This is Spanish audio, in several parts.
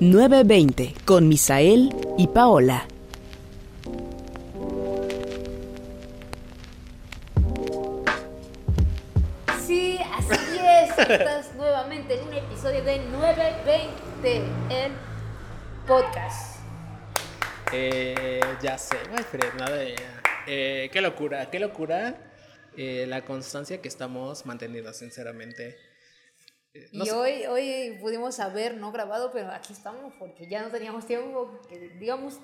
920 con Misael y Paola. Sí, así es. Estás nuevamente en un episodio de 920, el podcast. Eh, ya sé, my friend, nada de- eh, qué locura, qué locura eh, la constancia que estamos manteniendo, sinceramente. Eh, no y sé- hoy, hoy pudimos haber no grabado, pero aquí estamos porque ya no teníamos tiempo, que digamos,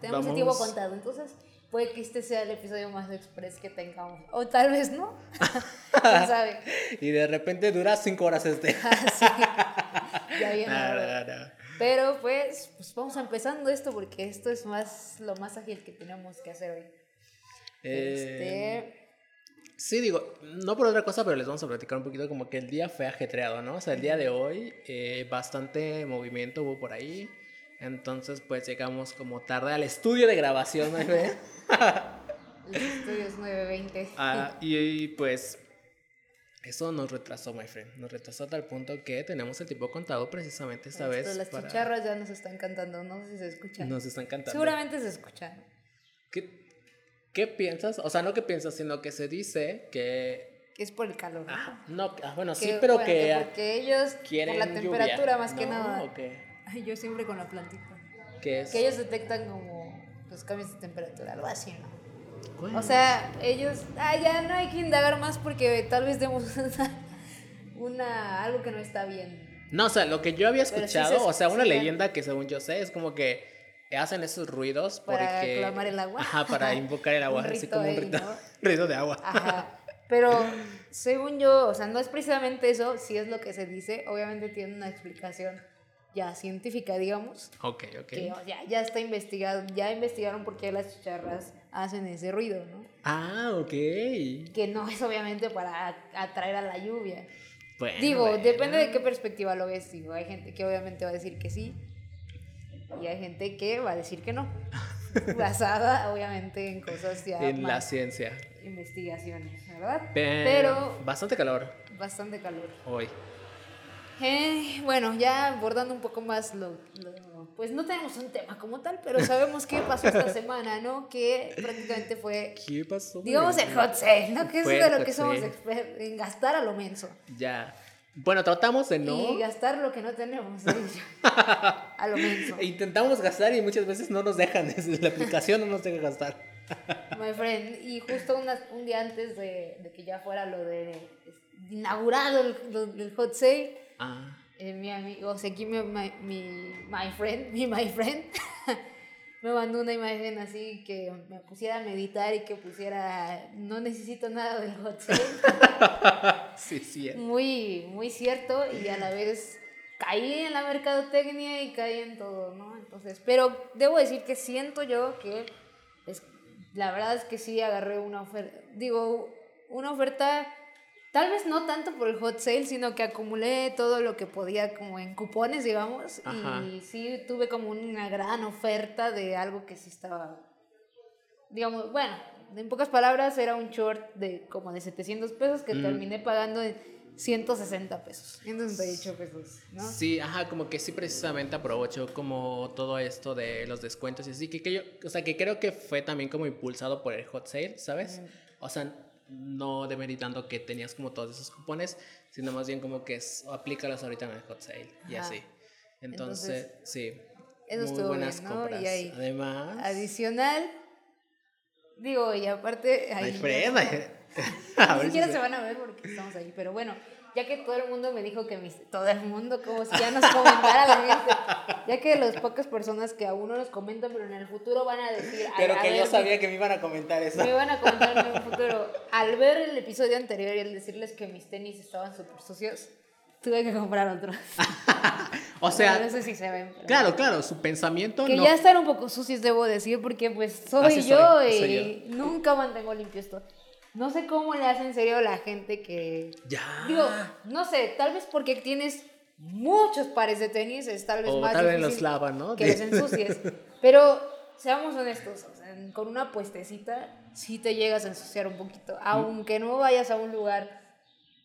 tenemos el tiempo Vamos. contado. Entonces, puede que este sea el episodio más express que tengamos. O tal vez no. ¿Quién sabe? Y de repente dura cinco horas este. Así. ya viene. No, ahora. no, no. Pero pues, pues vamos empezando esto porque esto es más lo más ágil que tenemos que hacer hoy. Eh, Este, Sí, digo, no por otra cosa, pero les vamos a platicar un poquito como que el día fue ajetreado, ¿no? O sea, el día de hoy eh, bastante movimiento hubo por ahí. Entonces, pues llegamos como tarde al estudio de grabación, ¿no? los estudios 920. Ah, y, y, pues eso nos retrasó, my friend. Nos retrasó a tal punto que tenemos el tiempo contado precisamente esta vez. las para- chicharras ya nos están cantando, no sé si se escuchan. Nos están cantando. Seguramente se escuchan. ¿Qué, ¿Qué piensas? O sea, no que piensas, sino que se dice que... Es por el calor. ¿no? Ah, no, ah, bueno, Que, sí, pero bueno, que... porque ellos, quieren por la temperatura lluvia. más que No, nada. ¿o qué? Ay, yo siempre con la plantita. ¿Qué es? Que ellos detectan como los cambios de temperatura, algo así, ¿no? ¿Cuál? O sea, ellos, ah, ya no hay que indagar más porque tal vez demos una, una- algo que no está bien. No, o sea, lo que yo había Pero sí escuchado, se- o sea, una sí, ya. leyenda que según yo sé es como que hacen esos ruidos Para porque... clamar el agua. Ajá, para invocar el agua, así como un rito, ¿no? ruido de agua. Ajá. Pero según yo, o sea, no es precisamente eso, si es lo que se dice, obviamente tiene una explicación ya científica, digamos, Ok, ok. que sea, ya está investigado, ya investigaron por qué las chicharras hacen ese ruido, ¿no? Ah, ok. Que no es obviamente para atraer a la lluvia. Bueno, Digo, bueno. depende de qué perspectiva lo ves, digo, hay gente que obviamente va a decir que sí y hay gente que va a decir que no. Basada obviamente en cosas ya En la ciencia. investigaciones, ¿verdad? Pero, Pero Bastante calor bastante calor. hoy. Eh, bueno, ya abordando un poco más lo, lo- Pues no tenemos un tema como tal, pero sabemos qué pasó esta semana, ¿no? Que prácticamente fue, ¿Qué pasó? digamos, el hot sale, ¿no? Que es de lo que somos expertos, en gastar a lo menso. Ya. Bueno, tratamos de no. Y gastar lo que no tenemos, a lo menso. E Intentamos gastar y muchas veces no nos dejan. La aplicación no nos deja gastar. My friend. Y justo unas- un día antes de, de que ya fuera lo de inaugurado el, lo- el hot sale, Ah. Eh, mi amigo, o sea, aquí mi, mi, mi- my friend, mi my friend, me mandó una imagen así que me pusiera a meditar y que pusiera, no necesito nada del hot sale. Sí, sí. eh. Muy, muy cierto y a la vez caí en la mercadotecnia y caí en todo, ¿no? Entonces, pero debo decir que siento yo que es, la verdad es que sí agarré una oferta, digo, una oferta, tal vez no tanto por el hot sale, sino que acumulé todo lo que podía como en cupones, digamos, Ajá. y sí tuve como una gran oferta de algo que sí estaba, digamos, bueno, en pocas palabras era un short de como de 700 pesos que Mm. terminé pagando en 160 pesos, 168 pesos, ¿no? Sí, ajá, como que sí precisamente aprovechó como todo esto de los descuentos y así, que, que yo, o sea, que creo que fue también como impulsado por el hot sale, ¿sabes? O sea, no demeritando que tenías como todos esos cupones, sino más bien como que es, aplícalos ahorita en el hot sale y Ajá. así. Entonces, sí. eso muy estuvo buenas bien, ¿no? compras. Y ahí, Además, Adicional, digo, y aparte... ay, ahí- a Ni siquiera se- van a ver porque estamos ahí, pero bueno, ya que todo el mundo me dijo que mis, todo el mundo, como si ya nos comentara la gente, ya que las pocas personas que aún no nos comentan, pero en el futuro van a decir, "Ay, Pero a que yo sabía que me iban a comentar eso. me van a comentar en el futuro. Al ver el episodio anterior y al decirles que mis tenis estaban súper sucios, tuve que comprar otros. O sea, no sé si se ven. pero- claro, claro, su pensamiento Que no. ya están un poco sucios, debo decir, porque pues soy Así yo soy, y soy nunca mantengo limpio esto. No sé cómo le hace en serio la gente que... Ya. Digo, no sé, tal vez porque tienes muchos pares de tenis, es tal vez o más tal vez los lavan, ¿no? que los ensucies. Pero seamos honestos, o sea, con una puestecita sí te llegas a ensuciar un poquito, aunque no vayas a un lugar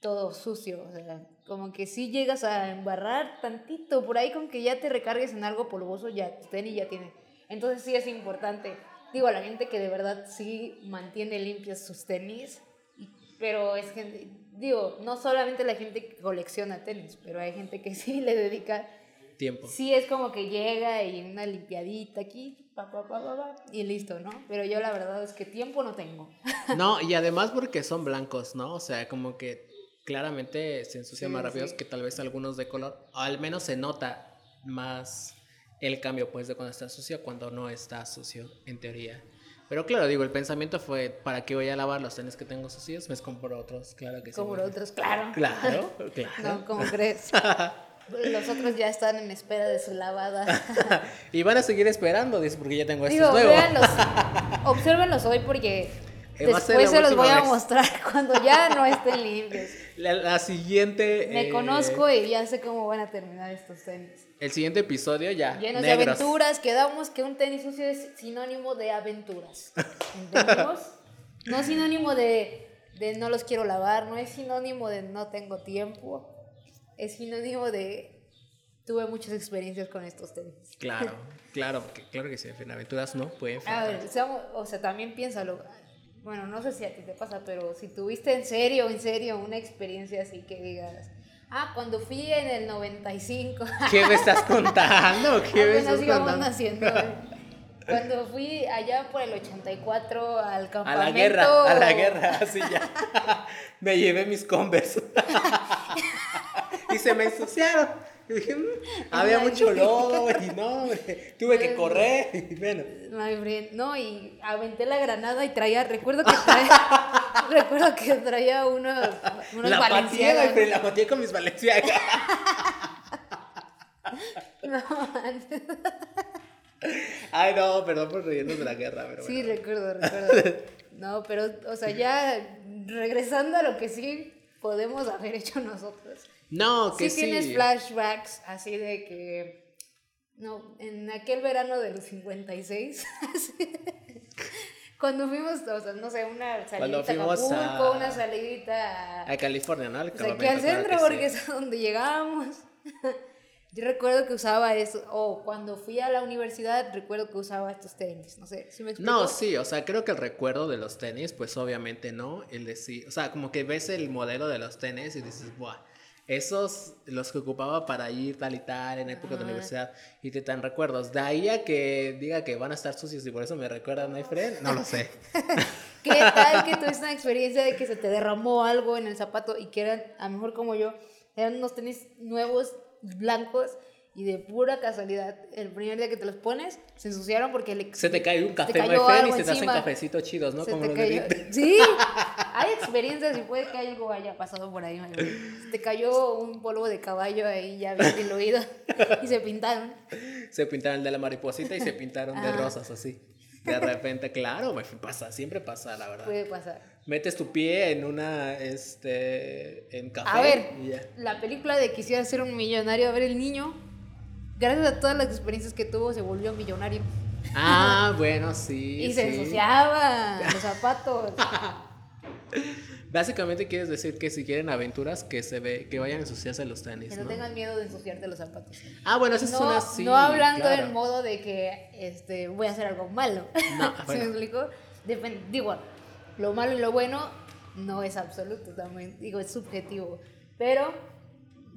todo sucio, o sea, como que sí llegas a embarrar tantito, por ahí con que ya te recargues en algo polvoso, ya tu tenis ya tiene. Entonces sí es importante. Digo, a la gente que de verdad sí mantiene limpios sus tenis, pero es gente, digo, no solamente la gente que colecciona tenis, pero hay gente que sí le dedica Tiempo. Sí, es como que llega y una limpiadita aquí, pa, pa, pa, pa, pa, y listo, ¿no? Pero yo la verdad es que tiempo no tengo. No, y además porque son blancos, ¿no? O sea, como que claramente se ensucian Sí, más rápido sí. que tal vez algunos de color. Al menos se nota más el cambio, pues, de cuando está sucio a cuando no está sucio, en teoría. Pero claro, digo, el pensamiento fue, ¿para qué voy a lavar los tenis que tengo sucios? Me compro otros, claro que sí. Los otros, claro. Claro, claro. No, ¿cómo crees? Los otros ya están en espera de su lavada. y van a seguir esperando, dice, porque ya tengo estos nuevos. véanlos, obsérvenlos hoy porque después se los voy a mostrar cuando ya no estén limpios. La, la siguiente... Me eh, conozco y ya sé cómo van a terminar estos tenis. El siguiente episodio ya. Llenos de negros. aventuras, quedamos que un tenis sucio es sinónimo de aventuras. ¿Entendimos? no sinónimo de, de no los quiero lavar, no es sinónimo de no tengo tiempo, es sinónimo de tuve muchas experiencias con estos tenis. Claro, claro, claro que sí, en aventuras no pueden A faltar. ver, o sea, también piénsalo. Bueno, no sé si a ti te pasa, pero si tuviste en serio, en serio, una experiencia así que digas, ah, cuando fui en el 95. ¿Qué me estás contando? ¿Qué me estás contando? naciendo. eh. Cuando fui allá por el 84 al A campamento. la guerra, a la guerra, así ya. me llevé mis Converse. y se me ensuciaron. "Mm, había mucho lodo, y no, güey, tuve que correr. Y bueno, No, y aventé la granada y traía, recuerdo que traía, recuerdo que traía unos, unos la pateé, Balenciaga. güey, pero la pateé con mis valenciagas. No, antes- Ay, no, perdón por reírnos de la guerra, pero sí, bueno. recuerdo, recuerdo. No, pero, o sea, ya regresando a lo que sí podemos haber hecho nosotros. No, que sí sí. tienes flashbacks así de que no en aquel verano del 56 así, cuando fuimos o sea no sé una salidita a fuimos a- Acapulco una salidita A California, ¿no? Al pues aquí campamento, al claro centro que porque sí. es a donde llegamos yo recuerdo que usaba eso o cuando fui a la universidad recuerdo que usaba estos tenis no sé si me explico No, sí, o sea, creo que el recuerdo de los tenis, pues obviamente no, el decir, o sea, como que ves el modelo de los tenis y dices, buah, esos los que ocupaba para ir tal y tal en época de universidad y te dan recuerdos. De ahí a que diga que van a estar sucios y por eso me recuerdan, my friend, no lo sé. ¿Qué tal que tuviste una experiencia de que se te derramó algo en el zapato y que eran, a lo mejor como yo, eran unos tenis nuevos, blancos, y de pura casualidad, el primer día que te los pones, se ensuciaron porque le, Se te cae un café, cayó friend, y se te hacen cafecitos chidos, ¿no? Se Como te los de cayó. Sí, hay experiencias y puede que algo haya pasado por ahí. Se te cayó un polvo de caballo ahí ya bien diluido y se pintaron. Se pintaron de la mariposita y se pintaron de Ajá. rosas así. De repente, claro, me pasa, siempre pasa, la verdad. Puede pasar. Metes tu pie en una, este, en café A ver, y ya. la película de Quisiera ser un millonario, a ver, el niño, gracias a todas las experiencias que tuvo, se volvió millonario. Ah, bueno, sí. y se sí. ensuciaba los zapatos. Básicamente quieres decir que si quieren aventuras, que se ve, que vayan a ensuciarse los tenis, que no ¿no? tengan miedo de ensuciarte los zapatos. Ah, bueno, esa es No, una sí. no hablando claro. en modo de que este, voy a hacer algo malo. No, ¿Se bueno. me explicó? Depen- digo, lo malo y lo bueno no es absoluto también. Digo, es subjetivo. Pero,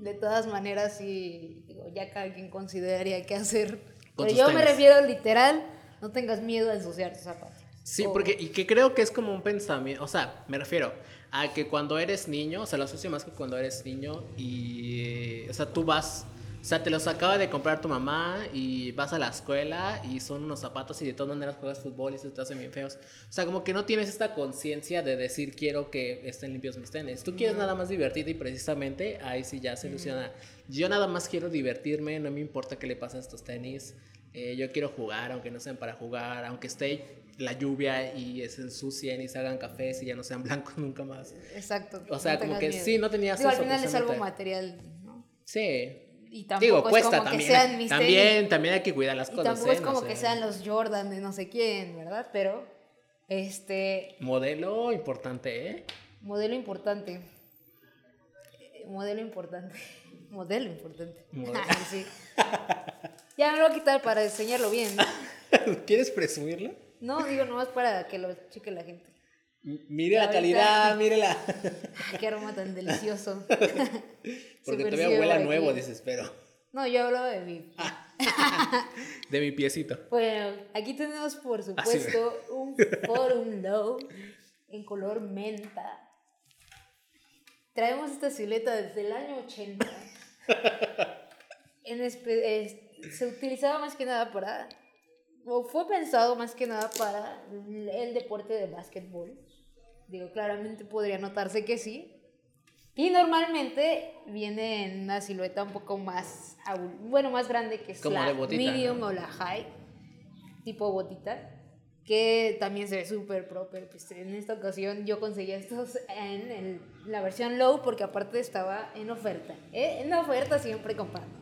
de todas maneras, sí, digo, ya cada quien consideraría qué hacer. Pero yo me refiero literal, no tengas miedo de ensuciar tus zapatos. Sí, O- porque, y que creo que es como un pensamiento, o sea, me refiero a que cuando eres niño, o sea, lo asocio más que cuando eres niño y, o sea, tú vas, o sea, te los acaba de comprar tu mamá y vas a la escuela y son unos zapatos y de todas maneras juegas fútbol y se te hacen bien feos. O sea, como que no tienes esta conciencia de decir quiero que estén limpios mis tenis. Tú quieres nada más divertirte y precisamente ahí sí ya se ilusiona. Yo nada más quiero divertirme, no me importa qué le pasa a estos tenis. Eh, yo quiero jugar, aunque no sean para jugar, aunque esté la lluvia y se ensucien y se hagan cafés y ya no sean blancos nunca más. Exacto. O sea, no como que miedo. sí, no tenías Digo, al eso, final es algo material, ¿no? Sí. Y tampoco Digo, es cuesta como también. que sean mis también, también hay que cuidar las Y cosas. tampoco es ¿eh? como No que sean los Jordan de no sé quién, ¿verdad? Pero, este, Modelo importante, ¿eh? modelo importante. Modelo importante. Modelo importante. Modelo. Ay, sí. Ya me lo voy a quitar para enseñarlo bien. ¿Quieres presumirlo? No, digo nomás para que lo cheque la gente. Mire la calidad, mírela. Ay, qué aroma tan delicioso. Porque todavía huele nuevo, aquí. dices, pero. No, yo hablaba de mí. De mi piecito. Bueno, aquí tenemos por Así supuesto un Forum Low en color menta. Traemos esta silueta desde el año 80. En se utilizaba más que nada para, o fue pensado más que nada para el deporte de básquetbol. Digo, claramente podría notarse que sí. Y normalmente viene en una silueta un poco más, bueno, más grande que es Como la de botita, medium ¿no? o la high, tipo botita, que también se ve súper pro, pero pues en esta ocasión yo conseguí estos en el- la versión low porque aparte estaba en oferta. ¿eh? En la oferta siempre comprando.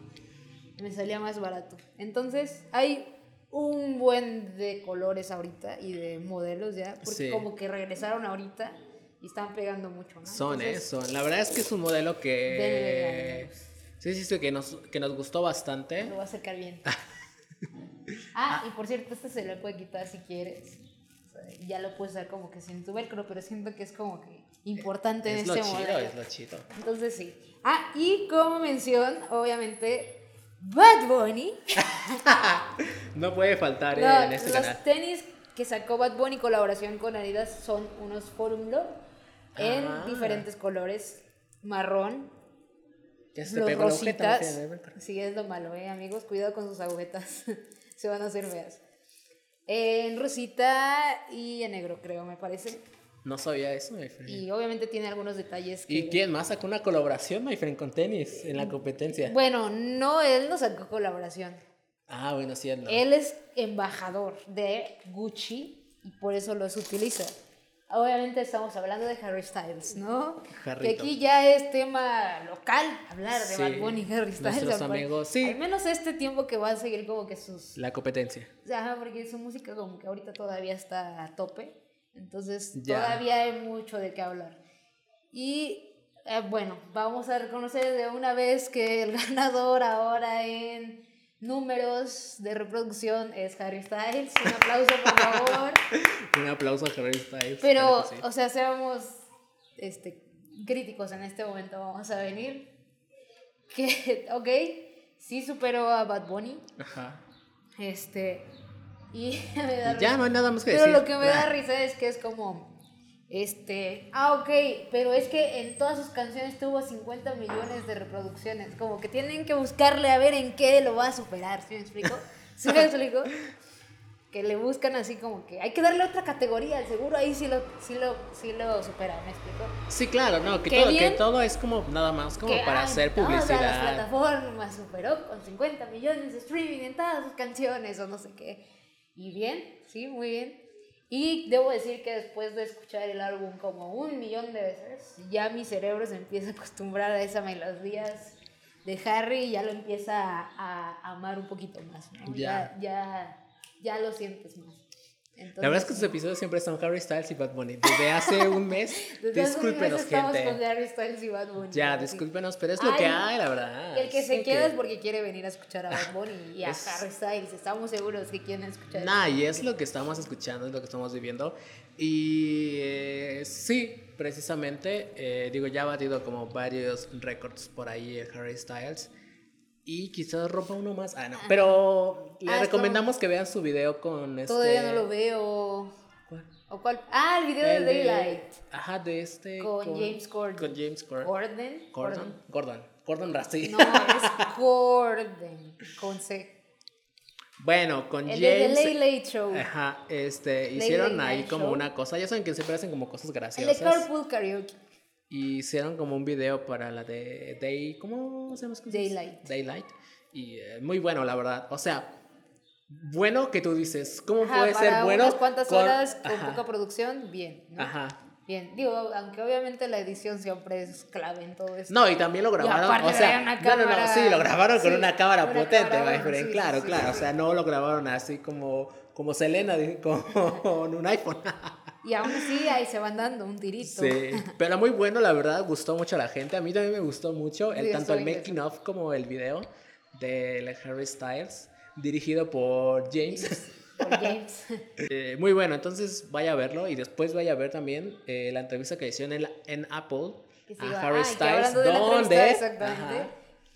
Me salía más barato. Entonces hay un buen de colores ahorita y de modelos ya, porque Sí. como que regresaron ahorita y están pegando mucho. ¿no? Son, ¿eh? Entonces, Son. La verdad es que es un modelo que. ganas. Sí, sí, sí, que nos, que nos gustó bastante. Lo voy a acercar bien. Ah, y por cierto, este se le puede quitar si quieres. O sea, ya lo puedes usar como que sin tu velcro, pero siento que es como que importante Es en lo este chido, modelo. es lo chido. Entonces sí. Ah, y como mención, obviamente, Bad Bunny. No puede faltar eh, No, en este los canal. tenis que sacó Bad Bunny en colaboración con Adidas son unos Forum Low en Ah. diferentes colores. Marrón, Ya se te los pegó la agujeta, no rositas. Sí, es lo malo, ¿eh? Amigos, cuidado con sus agujetas. Se van a hacer feas. En rosita y en negro, creo, me parece. No sabía eso, my friend. Y obviamente tiene algunos detalles que... ¿Y quién más sacó una colaboración, my friend, con tenis en la competencia? Bueno, no, él no sacó colaboración. Ah, bueno, sí, él no. Él es embajador de Gucci y por eso los utiliza. Obviamente estamos hablando de Harry Styles, ¿no? Jarrito. Que aquí ya es tema local hablar de Sí, Bad Bunny y Harry Styles. nuestros amigos, sí. Al menos este tiempo que va a seguir como que sus... La competencia. Ajá, porque su música como que ahorita todavía está a tope. Entonces Ya. todavía hay mucho de qué hablar. Y eh, bueno, vamos a reconocer de una vez que el ganador ahora en números de reproducción es Harry Styles. Un aplauso, por favor. Un aplauso a Harry Styles. Pero, claro sí. o sea, seamos este, críticos en este momento. Vamos a venir. Que, ok, sí superó a Bad Bunny. Ajá. Este. Y me da Y ya no hay nada más que Pero decir. lo que me da Ah. risa es que es como. Este. Ah, ok. Pero es que en todas sus canciones tuvo 50 millones de reproducciones. Como que tienen que buscarle a ver en qué lo va a superar. ¿Sí me explico? ¿Sí me explico? Que le buscan así como que hay que darle otra categoría. Seguro ahí sí lo, sí lo, sí lo supera. ¿Me explico? Sí, claro, no, que todo, que todo es como nada más como Que, para ay, hacer todas las publicidad. plataformas superó con 50 millones de streaming en todas sus canciones o no sé qué. Y bien, sí, muy bien. Y debo decir que después de escuchar el álbum como un millón de veces, ya mi cerebro se empieza a acostumbrar a esa melodías de Harry y ya lo empieza a, a amar un poquito más. ¿no? Ya. Ya, ya, ya lo sientes más. Entonces, La verdad es que sus episodios siempre son Harry Styles y Bad Bunny. Desde hace un mes, desde hace un mes discúlpenos, con gente. Harry Styles y Bad Bunny. Ya, discúlpenos, pero es lo Ay, que hay, la verdad. El que se Sí queda es porque quiere venir a escuchar a Bad Bunny y a Es- Harry Styles. Estamos seguros que quieren escuchar. Nah, y es lo que estamos escuchando, es lo que estamos viviendo. Y eh, sí, precisamente, eh, digo, ya ha batido como varios récords por ahí el Harry Styles. Y quizás rompa uno más. Ah, no. Pero le Ah, recomendamos que vean su video con este. Todavía no lo veo. ¿Cuál? ¿O cuál? Ah, el video El de de- Daylight. Ajá, de este. Con James Corden. Con James Corden. Gordon. Gordon. Gordon. Gordon Ramsay. No, es Gordon. Con C. Bueno, con El de The James. Late Late Show. Ajá, este, Late hicieron Late ahí Night como Show. una cosa, ya saben que siempre hacen como cosas El de graciosas. Carpool Karaoke. Y hicieron como un video para la de Day, ¿cómo se llama? Daylight. Daylight. Y eh, muy bueno, la verdad. O sea, bueno que tú dices, ¿cómo Ajá, puede ser para bueno? unas cuantas con- horas con Ajá, poca producción, bien. ¿no? Ajá. Bien. Digo, aunque obviamente la edición siempre es clave en todo esto. No, y también lo grabaron, o sea, una no, no, no, cámara- sí, lo grabaron con sí, una cámara una potente, cámara, sí, claro, sí, claro, o sea, no lo grabaron así como, como Selena, con un iPhone. Y aún así ahí se van dando un tirito. Sí, pero muy bueno, la verdad, gustó mucho a la gente. A mí también me gustó mucho, el, Sí, tanto el making of como el video de Harry Styles, dirigido por James. Por James. Eh, muy bueno, entonces vaya a verlo y después vaya a ver también eh, la entrevista que hicieron en, la- en Apple a iba- Harry ah, Styles, donde,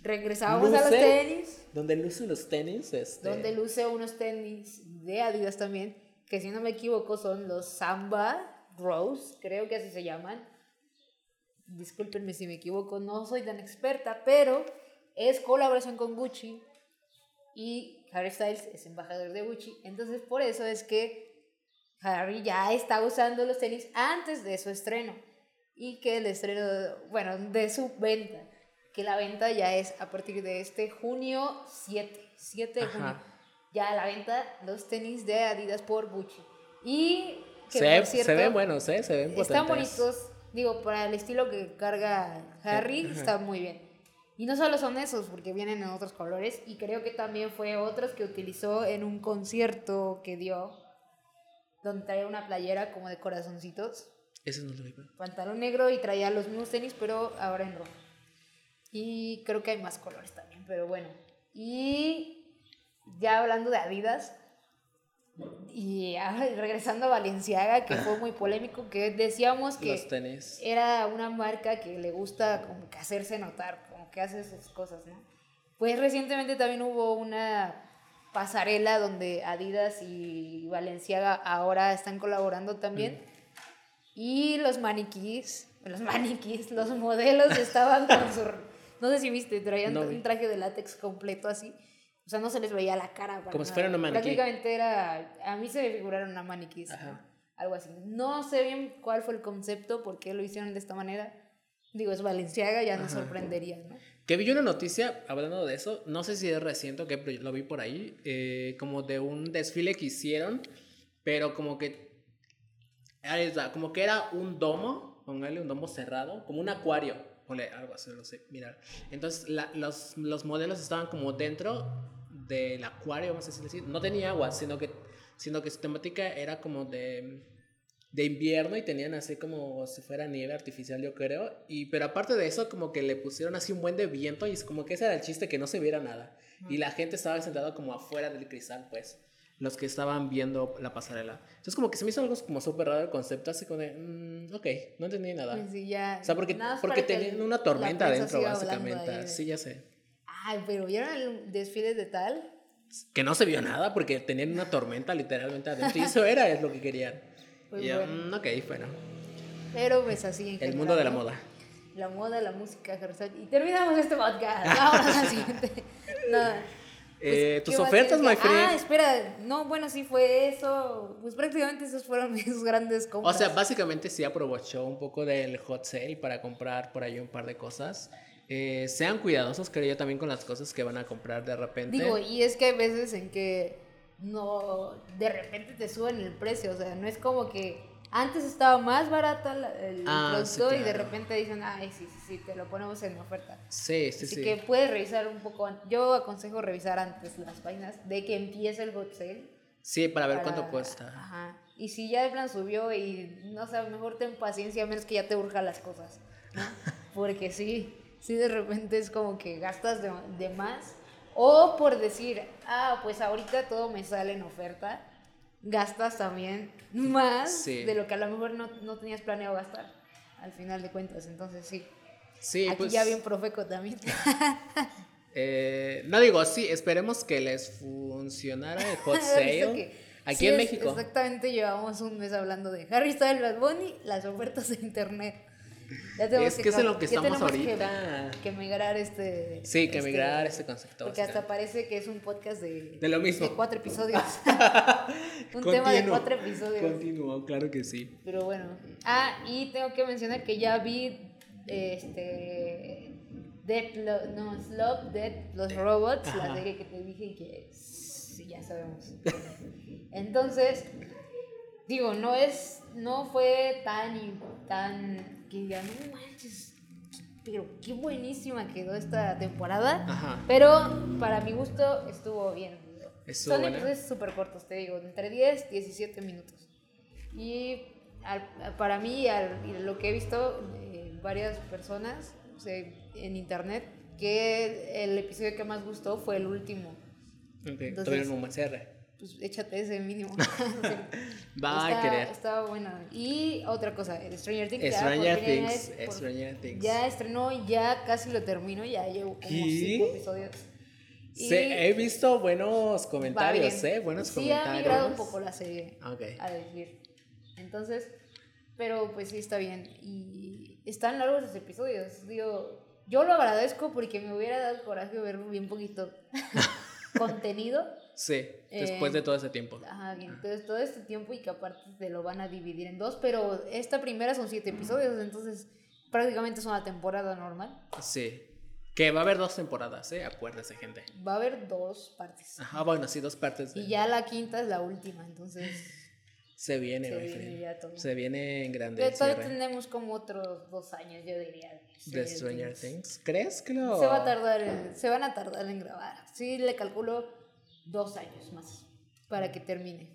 Regresábamos a los tenis. donde luce los tenis, este, donde luce unos tenis de Adidas también, que si no me equivoco son los Samba Rose, creo que así se llaman. Discúlpenme si me equivoco, no soy tan experta, pero es colaboración con Gucci y Harry Styles es embajador de Gucci, entonces por eso es que Harry ya está usando los tenis antes de su estreno y que el estreno, bueno, de su venta, que la venta ya es a partir de este junio 7, 7 de Ajá. junio, ya a la venta los tenis de Adidas por Gucci. Y que se, por cierto, se ven buenos, ¿eh? Se ven están potentes. bonitos, digo, para el estilo que carga Harry, está muy bien. Y no solo son esos, porque vienen en otros colores, y creo que también fue otros que utilizó en un concierto que dio, donde traía una playera como de corazoncitos, Ese no lo vi. pantalón negro y traía los mismos tenis, pero ahora en rojo. Y creo que hay más colores también, pero bueno. Y ya hablando de Adidas, y regresando a Valenciaga, que fue muy polémico, que decíamos que Los tenis. era una marca que le gusta como que hacerse notar, como que hace sus cosas, ¿no? Pues recientemente también hubo una pasarela donde Adidas y Valenciaga ahora están colaborando también. Y los maniquís, los maniquís, los modelos estaban con su... No sé si viste, traían No un traje de látex completo así. O sea, no se les veía la cara. para Como si nada. fuera una maniquí. Prácticamente era... A mí se me figuraron una maniquí. Ajá. Algo así. No sé bien cuál fue el concepto, por qué lo hicieron de esta manera. Digo, es Valenciaga, ya nos Ajá. sorprendería, ¿no? Que vi una noticia hablando de eso, no sé si es reciente o qué, pero lo vi por ahí, eh, como de un desfile que hicieron, pero como que, como que era un domo, póngale un domo cerrado, como un acuario, ponle algo así, no sé, mirar. Entonces la- los, los modelos estaban como dentro del acuario, vamos a decir, no tenía agua, sino que, sino que su temática era como de de invierno y tenían así como si fuera nieve artificial, yo creo. Y, pero aparte de eso, como que le pusieron así un buen de viento y es como que ese era el chiste, que no se viera nada. Y la gente estaba sentada como afuera del cristal, pues, los que estaban viendo la pasarela. Entonces como que se me hizo algo como súper raro el concepto, así como de, mm, ok, no entendí nada. Pues sí, ya. O sea, porque, porque tenían una tormenta adentro, básicamente. Sí, ya sé. Ay, pero ¿vieron el desfile de tal? Que no se vio nada porque tenían una tormenta literalmente adentro. Y eso era es lo que querían. Pues y yo, bueno. mm, ok, bueno. Pero pues así en El mundo de la moda. La moda, la música. Y terminamos este podcast. Vamos al siguiente. Nada. Eh, ¿qué tus más ofertas, my friend. Ah, espera. No, bueno, sí fue eso. Pues prácticamente esos fueron mis grandes O compras. sea, básicamente sí aprovechó un poco del hot sale para comprar por ahí un par de cosas. Eh, sean cuidadosos, creo yo, también con las cosas que van a comprar de repente. Digo, y es que hay veces en que no, de repente te suben el precio, o sea, no es como que antes estaba más barata el Ah, sí, producto y de claro. repente dicen, ay, sí, sí, sí, te lo ponemos en oferta. sí, sí, Así sí. que puedes revisar un poco, yo aconsejo revisar antes las páginas de que empiece el hot sale. Sí, para ver para- cuánto cuesta. Ajá. Y si ya de plan subió y no sé, mejor ten paciencia a menos que ya te urjan las cosas, ¿no? Porque sí, sí de repente es como que gastas de, de más. O por decir, ah, pues ahorita todo me sale en oferta, gastas también más Sí. de lo que a lo mejor no, no tenías planeado gastar, al final de cuentas. Entonces sí, Sí, aquí pues. ya bien profeco también. eh, no digo, sí, esperemos que les funcionara el hot ¿Has visto sale. Aquí sí en México. Exactamente, llevamos un mes hablando de Harry Styles, Bad Bunny, las ofertas de internet. Es que es en lo que estamos ahorita. Que, que migrar este. Sí, que este- migrar este concepto. Porque hasta parece que es un podcast de. De lo mismo. de cuatro episodios. un tema de cuatro episodios. Continuo, claro que sí. Pero bueno. Ah, y tengo que mencionar que ya vi. Este. Dead, Lo- no, Slop, Dead, Los Robots, Ajá. la serie que te dije que sí, ya sabemos. Entonces, digo, no es, no fue tan, tan, que diga, no manches, pero qué buenísima quedó esta temporada. Ajá. Pero para mi gusto estuvo bien. Estuvo Son episodios súper cortos, te digo, entre 10 y 17 minutos. Y al- para mí, al- y lo que he visto de varias personas o sea, en internet, que el episodio que más gustó fue el último. Ok, Entonces- un buen cierre. Pues échate ese mínimo. Va a Está- querer. Estaba bueno. Y otra cosa, el Stranger Things. ya Stranger primera Things, por- Stranger Things. Ya estrenó, ya casi lo termino, ya llevo como ¿Qué? cinco episodios. Y Sí, he visto buenos comentarios. ¿eh? Buenos sí, comentarios. ha migrado un poco la serie, Ok. a decir. Entonces, pero pues sí está bien. Y están largos los episodios. Digo, yo lo agradezco porque me hubiera dado coraje ver bien poquito contenido. Sí, después Eh, de todo ese tiempo. Ajá, y entonces todo este tiempo y que aparte te lo van a dividir en dos, pero esta primera son siete episodios, entonces prácticamente es una temporada normal. Sí. Que va a haber dos temporadas, ¿eh? Acuérdese, gente. Va a haber dos partes. Ajá, bueno, sí, dos partes. de- Y ya la quinta es la última, entonces Se viene, se viene. Se viene en grande Pero todavía tenemos como otros dos años, yo diría. de de Stranger Things. ¿Crees que lo...? Se va a tardar, en- se van a tardar en grabar. Sí, le calculo dos años más para que termine.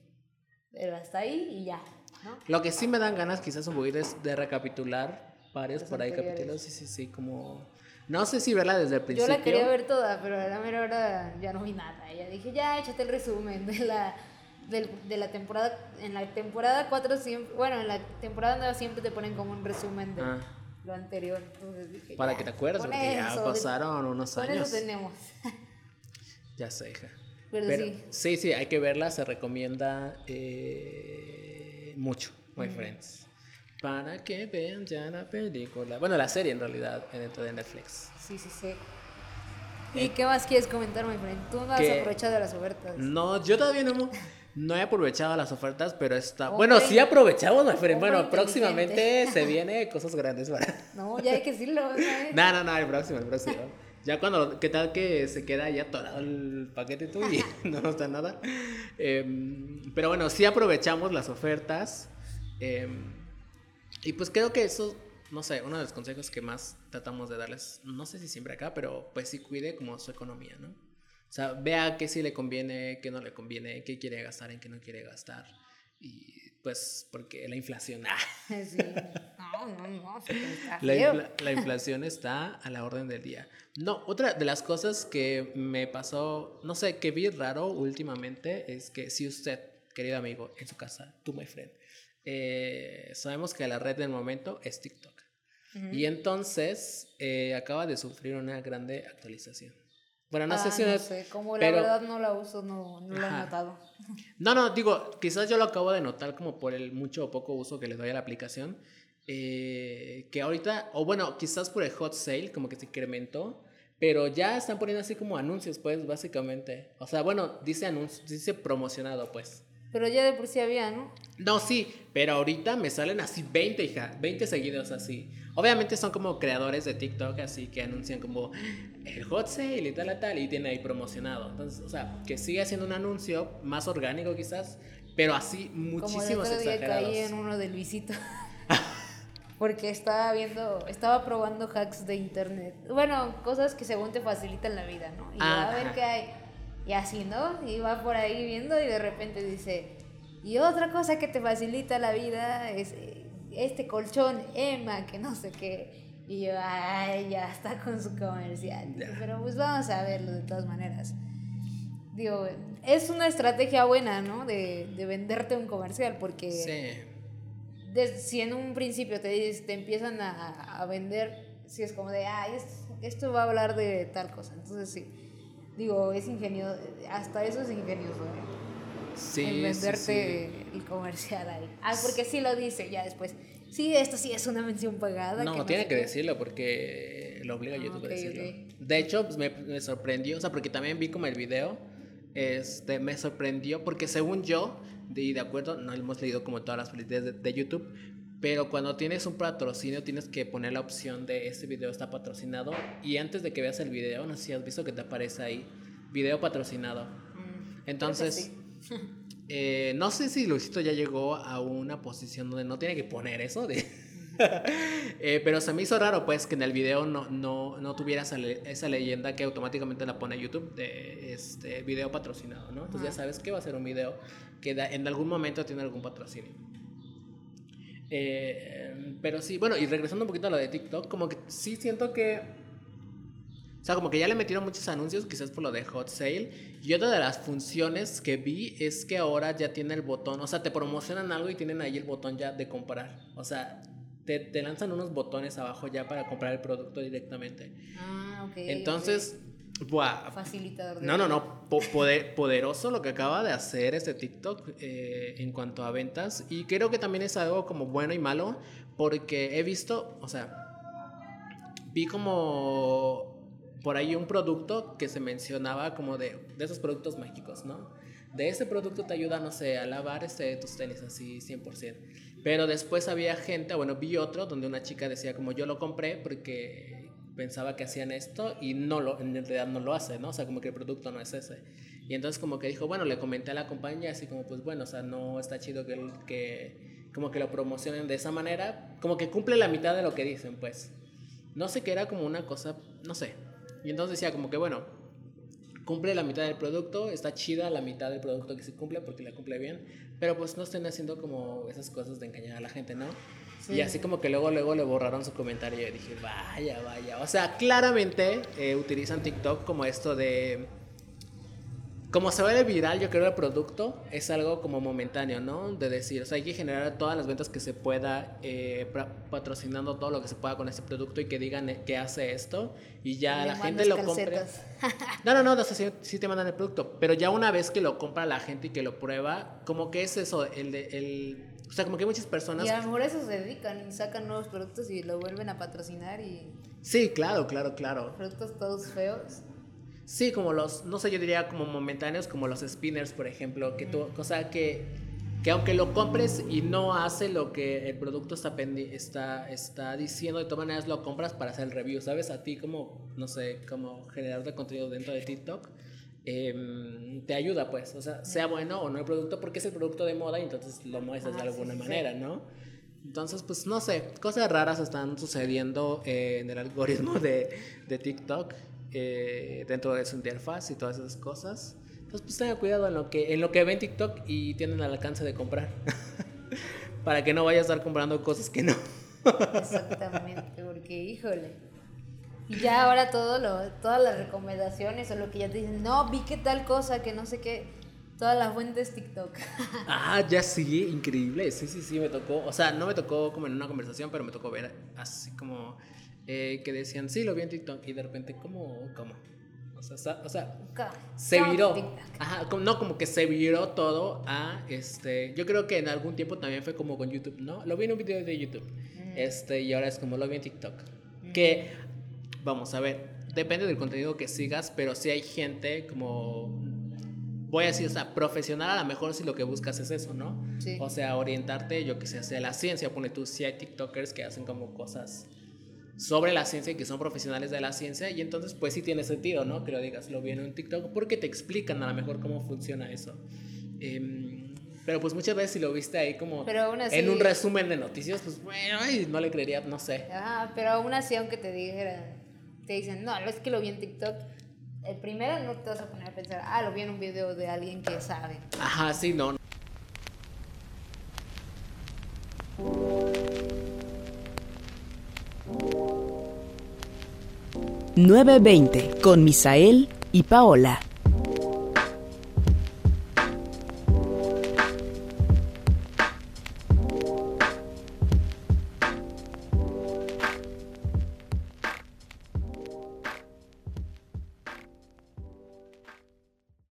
Pero hasta ahí y ya, ¿no? Lo que sí me dan ganas quizás un poquito es de recapitular varios Los por ahí anteriores. capítulos. Sí, sí, sí, como... No sé si verla desde el Yo principio. la quería ver toda, pero a la mera hora ya no vi nada. Ya dije, ya échate el resumen de la, del- de, la temporada. En la temporada 4 siempre, bueno, en la temporada nueva siempre te ponen como un resumen de Ah. lo anterior. Entonces dije, Para ya, que te acuerdes, porque ya eso, pasaron unos años. eso tenemos. Ya sé, hija. Pero, Pero sí. sí, sí, hay que verla, se recomienda eh, mucho, my friends. Para que vean ya la película. Bueno, la serie en realidad, dentro de Netflix. Sí, sí, sí. ¿Y qué más quieres comentar, my friend? Tú no has aprovechado las ofertas. No, yo todavía no, no he aprovechado las ofertas, pero está... Hombre. Bueno, sí aprovechamos, my friend. Hombre Bueno, próximamente se viene cosas grandes para... No, ya hay que decirlo. ¿sabes? No, no, no, el próximo, el próximo. Ya cuando, ¿qué tal que se queda ya atorado el paquete tú y no nos da nada? Em, pero bueno, sí aprovechamos las ofertas. em, y pues creo que eso, no sé, uno de los consejos que más tratamos de darles, no sé si siempre acá, pero pues sí cuide como su economía, ¿no? O sea, vea qué sí le conviene, qué no le conviene, qué quiere gastar, en qué no quiere gastar. Y pues porque la inflación... ah, Sí. No, no, no. la, infla- la inflación está a la orden del día. No, otra de las cosas que me pasó, no sé, que vi raro últimamente es que si usted, querido amigo, en su casa, tú, my friend, eh, sabemos que la red del momento es TikTok. Y entonces eh, acaba de sufrir una grande actualización. Bueno, no sé Ah, si no sé, como pero- la verdad no la uso, no, no lo he notado. No, no, digo, quizás yo lo acabo de notar como por el mucho o poco uso que le doy a la aplicación. eh, que ahorita, o bueno, quizás por el hot sale, como que se incrementó. Pero ya están poniendo así como anuncios, pues, básicamente. O sea, bueno, dice anuncio, dice promocionado, pues. Pero ya de por sí había, ¿no? No, sí, pero ahorita me salen así 20, hija, 20 seguidos así. Obviamente son como creadores de TikTok, así que anuncian como el hot sale y tal, tal, tal, y tiene ahí promocionado. Entonces, o sea, que sigue haciendo un anuncio más orgánico quizás, pero así Como el muchísimos otro día caí en uno del Luisito. Porque estaba viendo, estaba probando hacks de internet. Bueno, cosas que según te facilitan la vida, ¿no? Y Ah, a ver ajá. qué hay. Y así, ¿no? Y va por ahí viendo y de repente dice, y otra cosa que te facilita la vida es eh, este colchón Emma, que no sé qué. Y yo, ay, ya está con su comercial. Pero pues vamos a verlo de todas maneras. Digo, es una estrategia buena, ¿no? De, de venderte un comercial, porque Sí. si en un principio te, te empiezan a, a vender, si es como de, ay, es- esto va a hablar de tal cosa. Entonces sí, digo, es ingenioso, hasta eso es ingenioso, ¿eh? Sí, en sí, venderte el comercial ahí. Ah, porque sí lo dice ya después. Sí, esto sí es una mención pagada. No, no tiene que qué". decirlo porque lo obliga a Ah, YouTube ok, a decirlo. ok. De hecho, pues, me, me sorprendió, o sea, porque también vi como el video, este, me sorprendió porque según yo, de, y de acuerdo, no hemos leído como todas las políticas de, de YouTube, pero cuando tienes un patrocinio tienes que poner la opción de este video está patrocinado y antes de que veas el video, no sé si has visto que te aparece ahí, video patrocinado. Mm, Entonces, sí. eh, no sé si Luisito ya llegó a una posición donde no tiene que poner eso de... Eh, pero se me hizo raro pues que en el video no, no, no tuviera esa, le- esa leyenda que automáticamente la pone YouTube de este video patrocinado, ¿no? Entonces ya sabes que va a ser un video que en algún momento tiene algún patrocinio. Eh, pero sí, bueno, y regresando un poquito a lo de TikTok, como que sí siento que... O sea, como que ya le metieron muchos anuncios, quizás por lo de Hot Sale. Y otra de las funciones que vi es que ahora ya tiene el botón, o sea, te promocionan algo y tienen ahí el botón ya de comprar. O sea, te, te lanzan unos botones abajo ya para comprar el producto directamente. Ah, ok. Entonces, buah, Facilitador de no, no, no. po- poder- poderoso lo que acaba de hacer este TikTok eh, en cuanto a ventas. Y creo que también es algo como bueno y malo. Porque he visto, o sea, vi como por ahí un producto que se mencionaba como de, de esos productos mágicos, ¿no? De ese producto te ayuda, no sé, a lavar este, tus tenis así 100%. Pero después había gente, bueno, vi otro donde una chica decía como yo lo compré porque pensaba que hacían esto y no lo, en realidad no lo hace, ¿no? O sea, como que el producto no es ese. Y entonces como que dijo, bueno, le comenté a la compañía así como, pues bueno, o sea, no está chido que, que como que lo promocionen de esa manera, como que cumple la mitad de lo que dicen, pues. No sé qué era como una cosa, no sé. Y entonces decía como que, bueno, cumple la mitad del producto, está chida la mitad del producto que sí cumple porque la cumple bien, pero pues no estén haciendo como esas cosas de engañar a la gente, ¿no? Sí. Y así como que luego, luego le borraron su comentario y dije, vaya, vaya. O sea, claramente eh, utilizan TikTok como esto de... Como se vuelve viral, yo creo el producto es algo como momentáneo, ¿no? De decir, o sea, hay que generar todas las ventas que se pueda, eh, patrocinando todo lo que se pueda con este producto y que digan eh, que hace esto y ya la gente lo compre. calcetas. No, no, no, no sé si, si te mandan el producto, pero ya una vez que lo compra la gente y que lo prueba, como que es eso, el de, el, o sea, como que hay muchas personas... Y a lo mejor eso se dedican y sacan nuevos productos y lo vuelven a patrocinar y Sí, claro, claro, claro. productos todos feos. Sí, como los, no sé, yo diría como momentáneos, como los spinners, por ejemplo, que tú, o sea, que, que aunque lo compres y no hace lo que el producto está, está, está diciendo, de todas maneras lo compras para hacer el review, ¿sabes? A ti como, no sé, como generador de contenido dentro de TikTok, em, te ayuda, pues, o sea, sea bueno o no el producto, porque es el producto de moda y entonces lo muestras de Ah, sí, alguna sí, sí. manera, ¿no? Entonces, pues no sé, cosas raras están sucediendo eh, en el algoritmo de, de TikTok, eh, dentro de su interfaz y todas esas cosas. Entonces, pues tengan cuidado en lo que, en lo que ven TikTok y tienen al alcance de comprar. Para que no vayas a estar comprando cosas que no. Exactamente, porque híjole. Y ya ahora todo lo, todas las recomendaciones o lo que ya te dicen, no, vi que tal cosa, que no sé qué, todas las fuentes TikTok. Ah, ya sí, increíble. Sí, sí, sí, me tocó. O sea, no me tocó como en una conversación, pero me tocó ver así como eh, que decían, sí, lo vi en TikTok. Y de repente, ¿cómo? ¿Cómo? O sea, o sea se ¿Cómo viró. Ajá, no, como que se viró todo a este. Yo creo que en algún tiempo también fue como con YouTube, ¿no? Lo vi en un video de YouTube. Este, y ahora es como lo vi en TikTok. Que, vamos a ver, depende del contenido que sigas, pero sí hay gente como. Voy a decir, o sea, profesional a lo mejor si lo que buscas es eso, ¿no? Sí. O sea, orientarte, yo que sé, hacia la ciencia. Pone tú, sí hay TikTokers que hacen como cosas sobre la ciencia y que son profesionales de la ciencia y entonces pues sí tiene sentido, ¿no? Que lo digas, lo vi en un TikTok porque te explican a lo mejor cómo funciona eso. Em, pero pues muchas veces si lo viste ahí como Pero aún así- en un resumen de noticias, pues bueno, ay, no le creería, no sé. Ajá, pero aún así, aunque te dijeran, te dicen, no, es que lo vi en TikTok, el primero no te vas a poner a pensar, ah, lo vi en un video de alguien que sabe. Ajá, sí, no. nueve veinte con Misael y Paola.